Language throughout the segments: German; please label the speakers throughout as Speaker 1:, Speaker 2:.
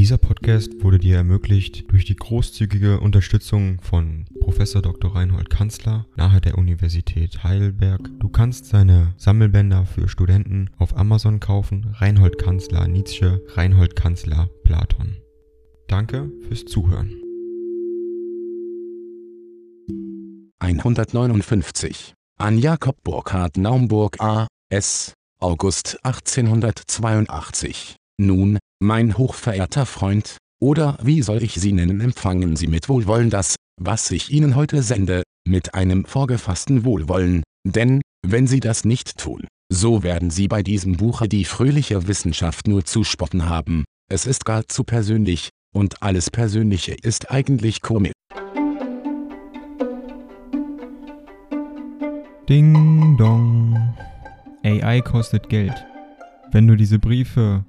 Speaker 1: Dieser Podcast wurde dir ermöglicht durch die großzügige Unterstützung von Prof. Dr. Reinhold Kanzler nahe der Universität Heidelberg. Du kannst seine Sammelbänder für Studenten auf Amazon kaufen. Reinhold Kanzler Nietzsche, Reinhold Kanzler Platon. Danke fürs Zuhören.
Speaker 2: 159 an Jakob Burkhard Naumburg A. S. August 1882 nun, mein hochverehrter Freund, oder wie soll ich Sie nennen empfangen Sie mit Wohlwollen das, was ich Ihnen heute sende, mit einem vorgefassten Wohlwollen, denn, wenn Sie das nicht tun, so werden Sie bei diesem Buche die fröhliche Wissenschaft nur zu spotten haben, es ist gar zu persönlich, und alles Persönliche ist eigentlich komisch.
Speaker 1: Ding dong. AI kostet Geld. Wenn du diese Briefe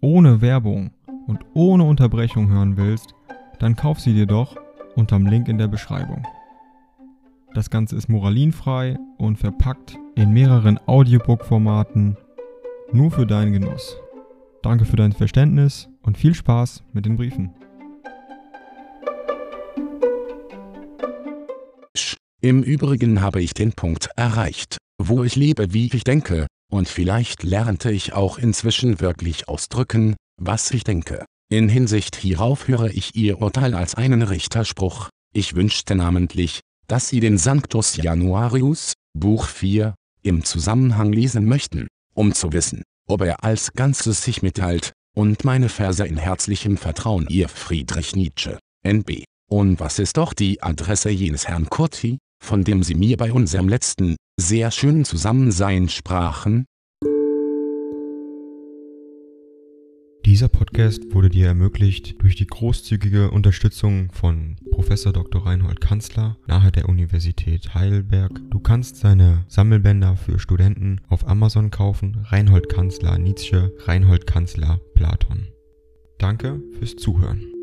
Speaker 1: ohne Werbung und ohne Unterbrechung hören willst, dann kauf sie dir doch unterm Link in der Beschreibung. Das Ganze ist moralinfrei und verpackt in mehreren Audiobook-Formaten nur für deinen Genuss. Danke für dein Verständnis und viel Spaß mit den Briefen.
Speaker 2: Im Übrigen habe ich den Punkt erreicht, wo ich lebe wie ich denke, und vielleicht lernte ich auch inzwischen wirklich ausdrücken, was ich denke. In Hinsicht hierauf höre ich Ihr Urteil als einen Richterspruch. Ich wünschte namentlich, dass Sie den Sanctus Januarius, Buch 4, im Zusammenhang lesen möchten, um zu wissen, ob er als Ganzes sich mitteilt, und meine Verse in herzlichem Vertrauen Ihr Friedrich Nietzsche, NB. Und was ist doch die Adresse jenes Herrn Curti, von dem Sie mir bei unserem letzten, sehr schönen Zusammensein sprachen?
Speaker 1: Dieser Podcast wurde dir ermöglicht durch die großzügige Unterstützung von Prof. Dr. Reinhold Kanzler nahe der Universität Heidelberg. Du kannst seine Sammelbänder für Studenten auf Amazon kaufen. Reinhold Kanzler Nietzsche, Reinhold Kanzler Platon. Danke fürs Zuhören.